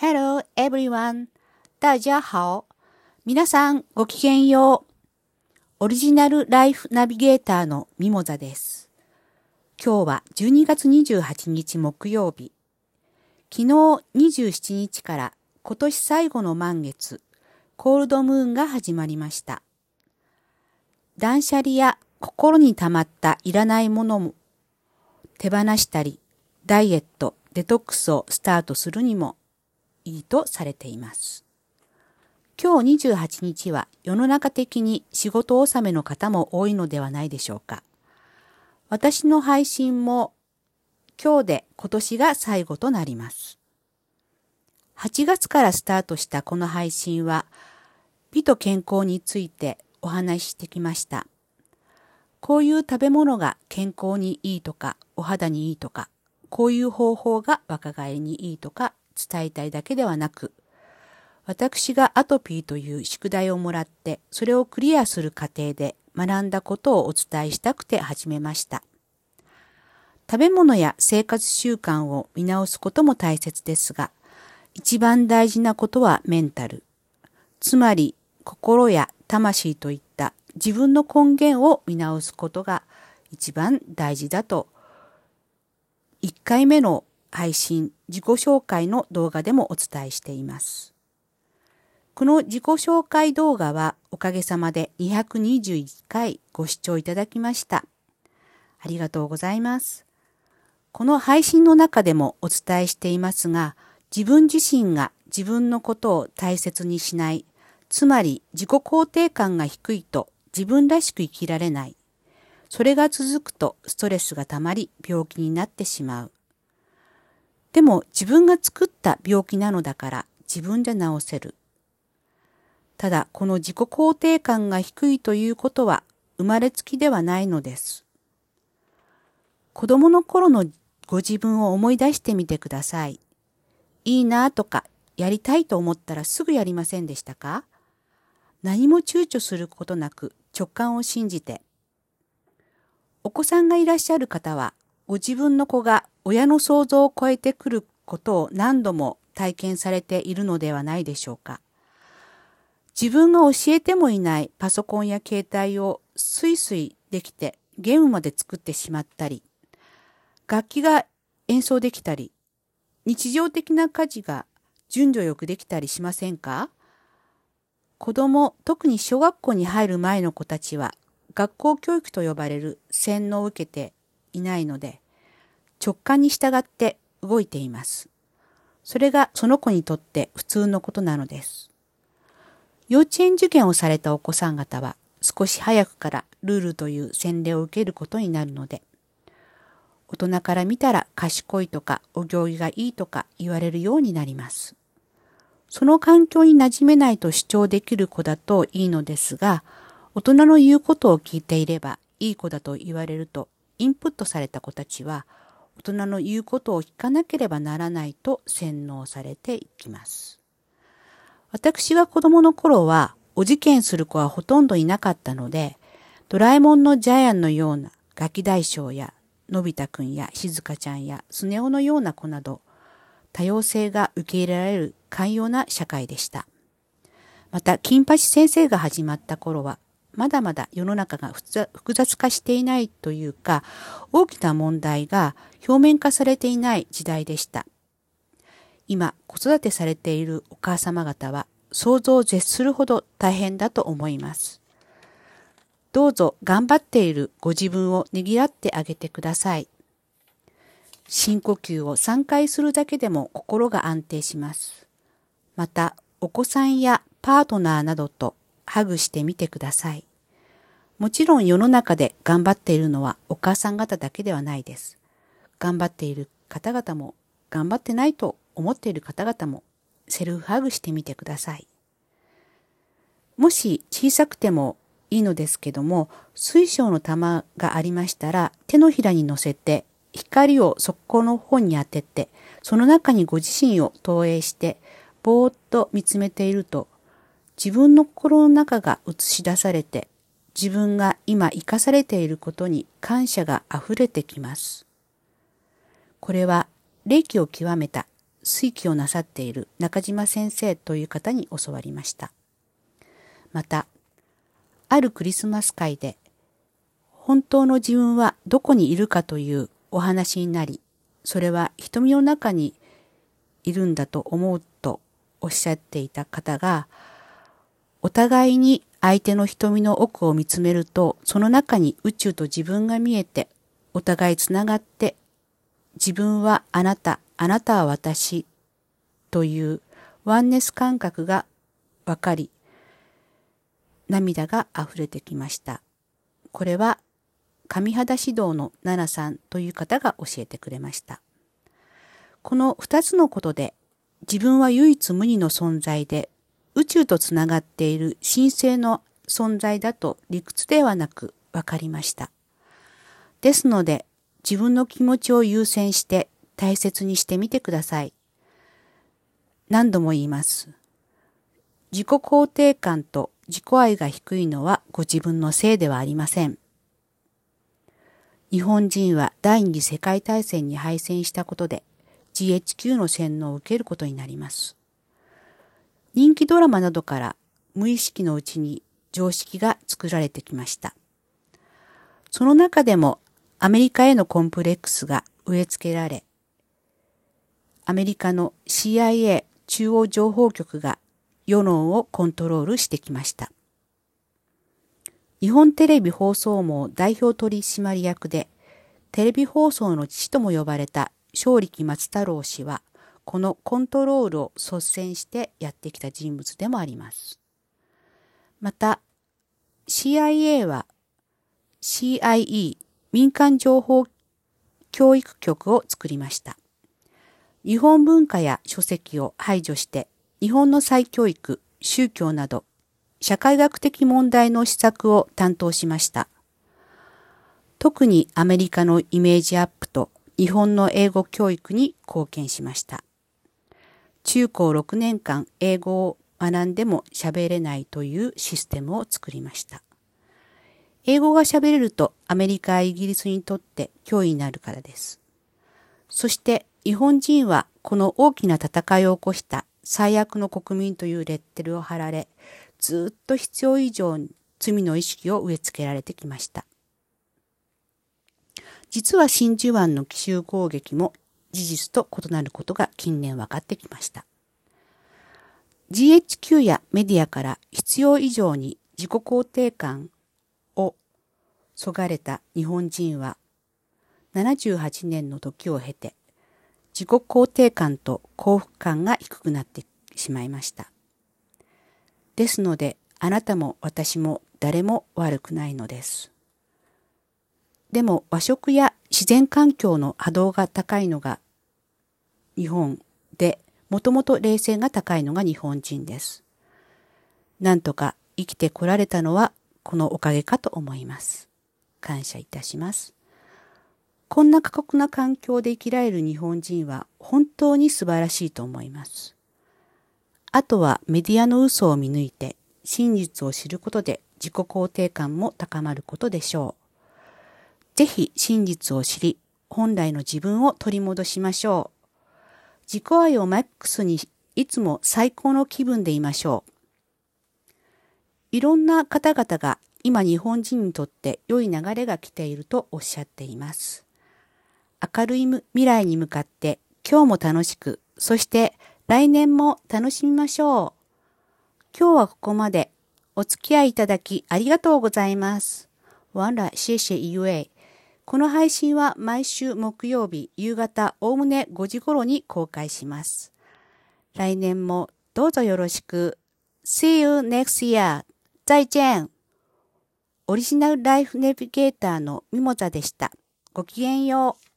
Hello everyone. 大家好。皆さんごきげんよう。オリジナルライフナビゲーターのミモザです。今日は12月28日木曜日。昨日27日から今年最後の満月、コールドムーンが始まりました。断捨離や心に溜まったいらないものも手放したり、ダイエット、デトックスをスタートするにもいいとされています。今日28日は世の中的に仕事納めの方も多いのではないでしょうか。私の配信も今日で今年が最後となります。8月からスタートしたこの配信は美と健康についてお話ししてきました。こういう食べ物が健康にいいとか、お肌にいいとか、こういう方法が若返りにいいとか伝えたいだけではなく、私がアトピーという宿題をもらって、それをクリアする過程で学んだことをお伝えしたくて始めました。食べ物や生活習慣を見直すことも大切ですが、一番大事なことはメンタル。つまり、心や魂といった自分の根源を見直すことが一番大事だと、1回目の配信、自己紹介の動画でもお伝えしています。この自己紹介動画はおかげさまで221回ご視聴いただきました。ありがとうございます。この配信の中でもお伝えしていますが、自分自身が自分のことを大切にしない、つまり自己肯定感が低いと自分らしく生きられない。それが続くとストレスがたまり病気になってしまう。でも自分が作った病気なのだから自分で治せる。ただこの自己肯定感が低いということは生まれつきではないのです。子供の頃のご自分を思い出してみてください。いいなとかやりたいと思ったらすぐやりませんでしたか？何も躊躇することなく直感を信じて。お子さんがいらっしゃる方は、ご自分の子が親の想像を超えてくることを何度も体験されているのではないでしょうか。自分が教えてもいないパソコンや携帯をスイスイできてゲームまで作ってしまったり、楽器が演奏できたり、日常的な家事が順序よくできたりしませんか？子供、特に小学校に入る前の子たちは学校教育と呼ばれる洗脳を受けていないので直感に従って動いています。それがその子にとって普通のことなのです。幼稚園受験をされたお子さん方は少し早くからルールという洗礼を受けることになるので大人から見たら賢いとかお行儀がいいとか言われるようになります。その環境に馴染めないと主張できる子だといいのですが、大人の言うことを聞いていればいい子だと言われると、インプットされた子たちは、大人の言うことを聞かなければならないと洗脳されていきます。私は子供の頃は、お受験する子はほとんどいなかったので、ドラえもんのジャイアンのようなガキ大将や、のび太くんや静香ちゃんやスネ夫のような子など、多様性が受け入れられる寛容な社会でした。また、金八先生が始まった頃は、まだまだ世の中が複雑化していないというか、大きな問題が表面化されていない時代でした。今、子育てされているお母様方は、想像を絶するほど大変だと思います。どうぞ頑張っているご自分をねぎらってあげてください。深呼吸を3回するだけでも心が安定します。また、お子さんやパートナーなどとハグしてみてください。もちろん世の中で頑張っているのはお母さん方だけではないです。頑張っている方々も頑張ってないと思っている方々もセルフハグしてみてください。もし小さくてもいいのですけども、水晶の玉がありましたら手のひらに乗せて光をそこの方に当てて、その中にご自身を投影して、ぼーっと見つめていると、自分の心の中が映し出されて、自分が今生かされていることに感謝が溢れてきます。これは、霊気を極めた推記をなさっている中島先生という方に教わりました。また、あるクリスマス会で、本当の自分はどこにいるかというお話になり、それは瞳の中にいるんだと思うとおっしゃっていた方が、お互いに相手の瞳の奥を見つめると、その中に宇宙と自分が見えて、お互いつながって、自分はあなた、あなたは私というワンネス感覚がわかり、涙が溢れてきました。これは、神肌指導の奈々さんという方が教えてくれました。この二つのことで、自分は唯一無二の存在で、宇宙とつながっている神聖の存在だと理屈ではなく分かりました。ですので、自分の気持ちを優先して大切にしてみてください。何度も言います。自己肯定感と自己愛が低いのはご自分のせいではありません。日本人は第二次世界大戦に敗戦したことで GHQ の洗脳を受けることになります。人気ドラマなどから無意識のうちに常識が作られてきました。その中でもアメリカへのコンプレックスが植え付けられ、アメリカの CIA 中央情報局が世論をコントロールしてきました。日本テレビ放送網代表取締役で、テレビ放送の父とも呼ばれた正力松太郎氏は、このコントロールを率先してやってきた人物でもあります。また、CIA は CIE 民間情報教育局を作りました。日本文化や書籍を排除して日本の再教育、宗教など、社会学的問題の施策を担当しました。特にアメリカのイメージアップと日本の英語教育に貢献しました。中高6年間英語を学んでも喋れないというシステムを作りました。英語が喋れるとアメリカやイギリスにとって脅威になるからです。そして日本人はこの大きな戦いを起こした最悪の国民というレッテルを貼られ、ずっと必要以上に罪の意識を植え付けられてきました。実は真珠湾の奇襲攻撃も事実と異なることが近年分かってきました。GHQ やメディアから必要以上に自己肯定感をそがれた日本人は78年の時を経て自己肯定感と幸福感が低くなってしまいました。ですので、あなたも私も誰も悪くないのです。でも和食や自然環境の波動が高いのが日本で、もともと冷静が高いのが日本人です。なんとか生きてこられたのはこのおかげかと思います。感謝いたします。こんな過酷な環境で生きられる日本人は本当に素晴らしいと思います。あとはメディアの嘘を見抜いて真実を知ることで自己肯定感も高まることでしょう。ぜひ真実を知り、本来の自分を取り戻しましょう。自己愛をマックスにいつも最高の気分でいましょう。いろんな方々が今日本人にとって良い流れが来ているとおっしゃっています。明るい未来に向かって今日も楽しく、そして来年も楽しみましょう。今日はここまで。お付き合いいただきありがとうございます。ワンラシェシェイウェイ。この配信は毎週木曜日夕方おおむね5時頃に公開します。来年もどうぞよろしく。See you next year. 再见。オリジナルライフネビゲーターのミモザでした。ごきげんよう。